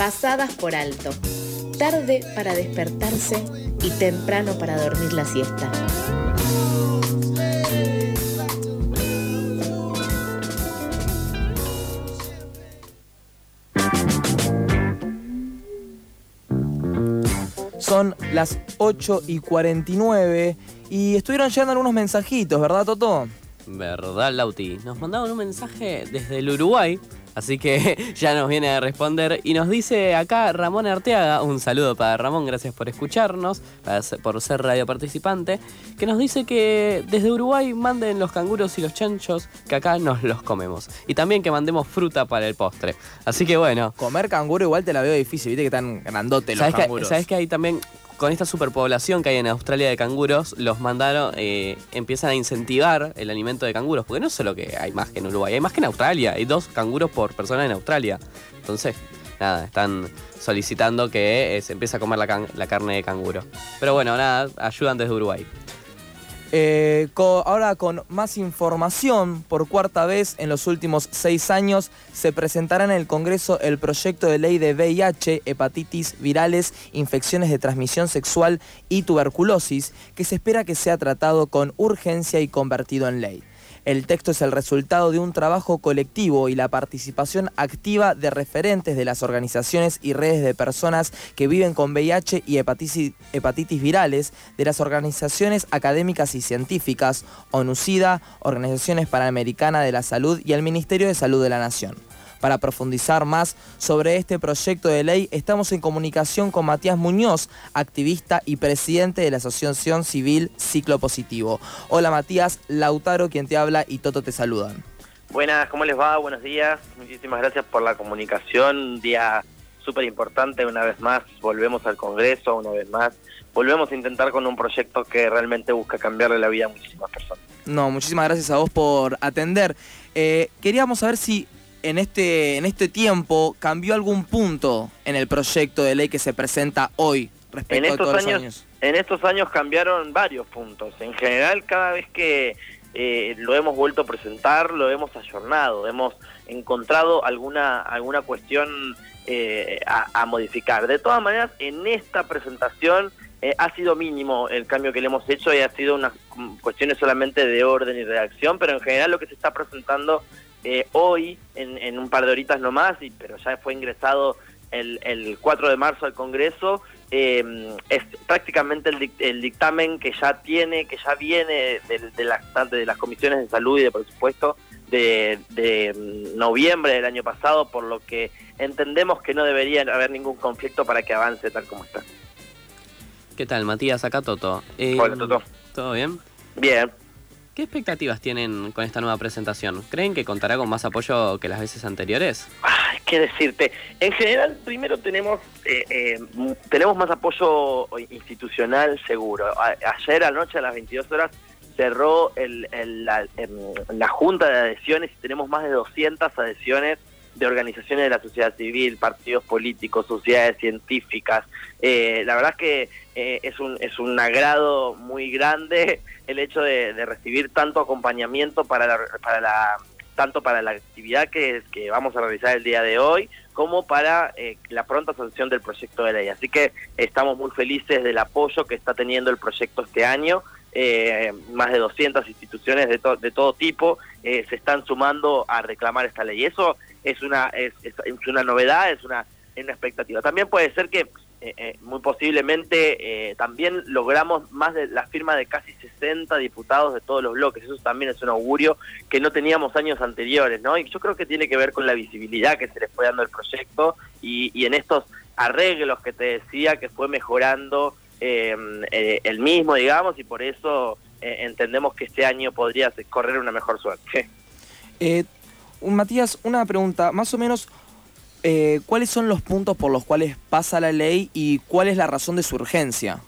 pasadas por alto, tarde para despertarse y temprano para dormir la siesta. Son las 8 y 49 y estuvieron llegando algunos mensajitos, ¿verdad, Toto? ¿Verdad, Lauti? Nos mandaron un mensaje desde el Uruguay Así que ya nos viene a responder y nos dice acá Ramón Arteaga, un saludo para Ramón, gracias por escucharnos, por ser radio participante, que nos dice que desde Uruguay manden los canguros y los chanchos, que acá nos los comemos. Y también que mandemos fruta para el postre. Así que bueno. Comer canguro igual te la veo difícil, viste que están grandotes los canguros. ¿Sabes que hay también con esta superpoblación que hay en Australia de canguros, los mandaron, eh, empiezan a incentivar el alimento de canguros, porque no es solo que hay más que en Uruguay, hay más que en Australia, hay dos canguros por persona en Australia. Entonces, nada, están solicitando que eh, se empiece a comer la, la carne de canguro. Pero bueno, nada, ayudan desde Uruguay. Eh, ahora con más información, por cuarta vez en los últimos seis años, se presentará en el Congreso el proyecto de ley de VIH, hepatitis virales, infecciones de transmisión sexual y tuberculosis, que se espera que sea tratado con urgencia y convertido en ley. El texto es el resultado de un trabajo colectivo y la participación activa de referentes de las organizaciones y redes de personas que viven con VIH y hepatitis, virales, de las organizaciones académicas y científicas, ONUCIDA, Organizaciones Panamericana de la Salud y el Ministerio de Salud de la Nación. Para profundizar más sobre este proyecto de ley, estamos en comunicación con Matías Muñoz, activista y presidente de la Asociación Civil Ciclo Positivo. Hola Matías, Lautaro quien te habla y Toto te saludan. Buenas, ¿cómo les va? Buenos días. Muchísimas gracias por la comunicación. Un día súper importante, una vez más, volvemos al Congreso, una vez más, volvemos a intentar con un proyecto que realmente busca cambiarle la vida a muchísimas personas. No, muchísimas gracias a vos por atender. Eh, queríamos saber si en este, en este tiempo cambió algún punto en el proyecto de ley que se presenta hoy respecto a todos los años? En estos años cambiaron varios puntos. En general, cada vez que eh, lo hemos vuelto a presentar, lo hemos ayornado, hemos encontrado alguna, alguna cuestión eh, a, modificar. De todas maneras, en esta presentación eh, ha sido mínimo el cambio que le hemos hecho y ha sido unas cuestiones solamente de orden y redacción, pero en general lo que se está presentando eh, hoy, en, un par de horitas nomás, y, pero ya fue ingresado el, el 4 de marzo al Congreso, eh, es prácticamente el, dictamen que ya tiene, que ya viene de, de, las, de las comisiones de salud y de presupuesto de, de mm, noviembre del año pasado, por lo que entendemos que no debería haber ningún conflicto para que avance tal como está. ¿Qué tal, Matías? Acá Toto. Hola, Toto. ¿Todo bien? Bien. ¿Qué expectativas tienen con esta nueva presentación? ¿Creen que contará con más apoyo que las veces anteriores? Ay, qué decirte. En general, primero tenemos eh, eh, tenemos más apoyo institucional seguro. ayer anoche a las 22 horas cerró el, la, em, la junta de adhesiones y tenemos más de 200 adhesiones de organizaciones de la sociedad civil, partidos políticos, sociedades científicas. Eh, la verdad es que eh, es, un, es un agrado muy grande el hecho de, recibir tanto acompañamiento para la, para la tanto para la actividad que, que vamos a realizar el día de hoy como para eh, la pronta sanción del proyecto de ley. Así que estamos muy felices del apoyo que está teniendo el proyecto este año. más de 200 instituciones de, de todo tipo se están sumando a reclamar esta ley. Eso es una, es, es, una novedad, es una, una expectativa. También puede ser que eh, eh, muy posiblemente eh, también logramos más de la firma de casi 60 diputados de todos los bloques. Eso también es un augurio que no teníamos años anteriores, ¿no? Y yo creo que tiene que ver con la visibilidad que se le fue dando el proyecto y, y en estos arreglos que te decía que fue mejorando el mismo, digamos, y por eso entendemos que este año podría correr una mejor suerte. Matías, una pregunta, más o menos, eh, ¿cuáles son los puntos por los cuales pasa la ley y cuál es la razón de su urgencia?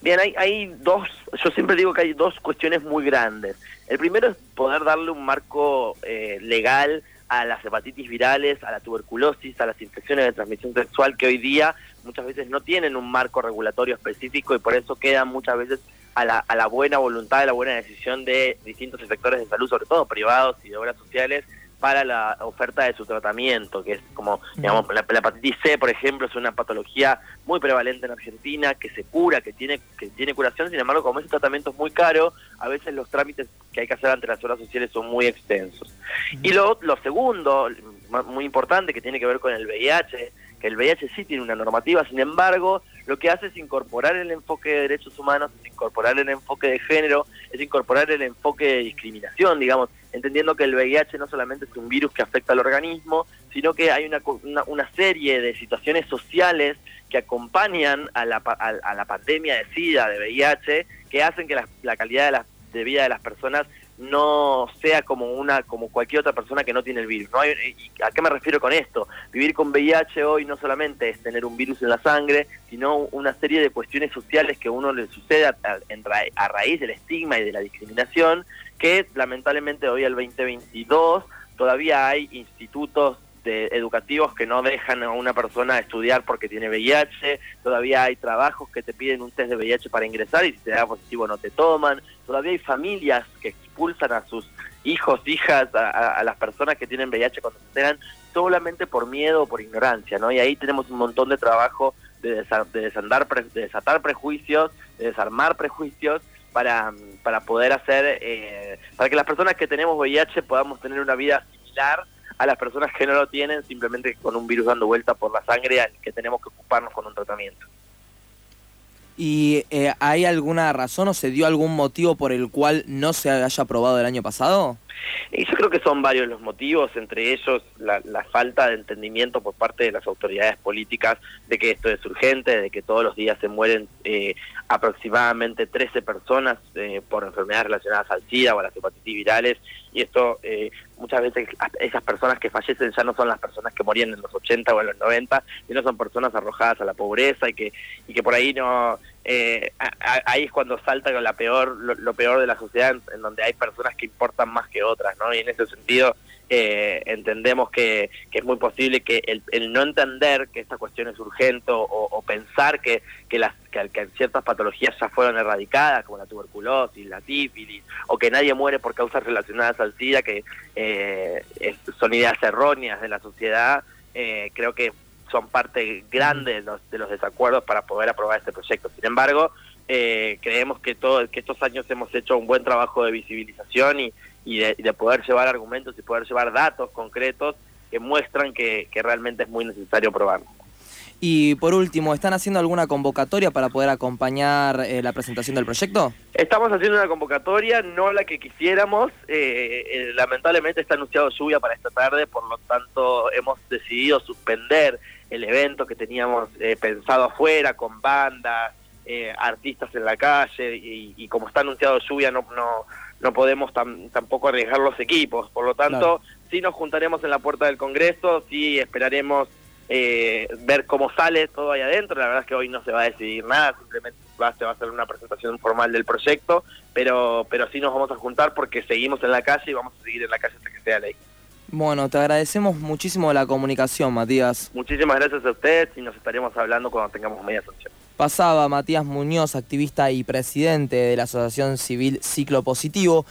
Bien, hay, hay dos, yo siempre digo que hay dos cuestiones muy grandes. El primero es poder darle un marco eh, legal a las hepatitis virales, a la tuberculosis, a las infecciones de transmisión sexual que hoy día muchas veces no tienen un marco regulatorio específico y por eso quedan muchas veces a la, a la buena voluntad, a la buena decisión de distintos sectores de salud, sobre todo privados y de obras sociales, para la oferta de su tratamiento, que es como, digamos, la, hepatitis C, por ejemplo, es una patología muy prevalente en Argentina, que se cura, que tiene, que tiene curación, sin embargo, como ese tratamiento es muy caro, a veces los trámites que hay que hacer ante las obras sociales son muy extensos. Y lo, lo segundo, muy importante, que tiene que ver con el VIH, que el VIH sí tiene una normativa, sin embargo, lo que hace es incorporar el enfoque de derechos humanos, es incorporar el enfoque de género, es incorporar el enfoque de discriminación, digamos, entendiendo que el VIH no solamente es un virus que afecta al organismo, sino que hay una, una, serie de situaciones sociales que acompañan a la, a, la pandemia de SIDA, de VIH, que hacen que la, la calidad de, la, de vida de las personas no sea como una como cualquier otra persona que no tiene el virus. ¿no? ¿A qué me refiero con esto? Vivir con VIH hoy no solamente es tener un virus en la sangre, sino una serie de cuestiones sociales que a uno le sucede a, a raíz del estigma y de la discriminación, que lamentablemente hoy al 2022 todavía hay institutos educativos que no dejan a una persona estudiar porque tiene VIH, todavía hay trabajos que te piden un test de VIH para ingresar y si te da positivo no te toman, todavía hay familias que expulsan a sus hijos, hijas, a, las personas que tienen VIH cuando se enteran solamente por miedo o por ignorancia, ¿no? Y ahí tenemos un montón de trabajo de, desandar, de desatar prejuicios, de desarmar prejuicios para, para poder hacer, eh, para que las personas que tenemos VIH podamos tener una vida similar a las personas que no lo tienen simplemente con un virus dando vuelta por la sangre al que tenemos que ocuparnos con un tratamiento. ¿Y eh, hay alguna razón o se dio algún motivo por el cual no se haya aprobado el año pasado? Y yo creo que son varios los motivos, entre ellos la, falta de entendimiento por parte de las autoridades políticas de que esto es urgente, de que todos los días se mueren eh, aproximadamente 13 personas eh, por enfermedades relacionadas al SIDA o a las hepatitis virales, y esto eh, muchas veces esas personas que fallecen ya no son las personas que morían en los 80 o en los 90, sino son personas arrojadas a la pobreza y que, y que por ahí no eh, ahí es cuando salta la peor, lo, peor de la sociedad, en, donde hay personas que importan más que otras, ¿no? Y en ese sentido eh, entendemos que, es muy posible que el, no entender que esta cuestión es urgente o, pensar que, que, las, que, ciertas patologías ya fueron erradicadas, como la tuberculosis, la tífilis, o que nadie muere por causas relacionadas al SIDA, que eh, son ideas erróneas de la sociedad, eh, creo que son parte grande de los, de los desacuerdos para poder aprobar este proyecto. Sin embargo, eh, creemos que, todo, que estos años hemos hecho un buen trabajo de visibilización y, y, de, poder llevar argumentos y poder llevar datos concretos que muestran que, que realmente es muy necesario aprobarlo. Y por último, ¿están haciendo alguna convocatoria para poder acompañar eh, la presentación del proyecto? Estamos haciendo una convocatoria, no la que quisiéramos. Eh, eh, lamentablemente está anunciado lluvia para esta tarde, por lo tanto hemos decidido suspender el evento que teníamos pensado afuera con bandas, artistas en la calle y, como está anunciado lluvia no, no, no podemos tampoco arriesgar los equipos. Por lo tanto, sí nos juntaremos en la puerta del Congreso, sí esperaremos eh, ver cómo sale todo ahí adentro. La verdad es que hoy no se va a decidir nada, simplemente va, se va a hacer una presentación formal del proyecto, pero, pero sí nos vamos a juntar porque seguimos en la calle y vamos a seguir en la calle hasta que sea ley. Bueno, te agradecemos muchísimo la comunicación, Matías. Muchísimas gracias a ustedes y nos estaremos hablando cuando tengamos media sanción. Pasaba Matías Muñoz, activista y presidente de la Asociación Civil Ciclo Positivo.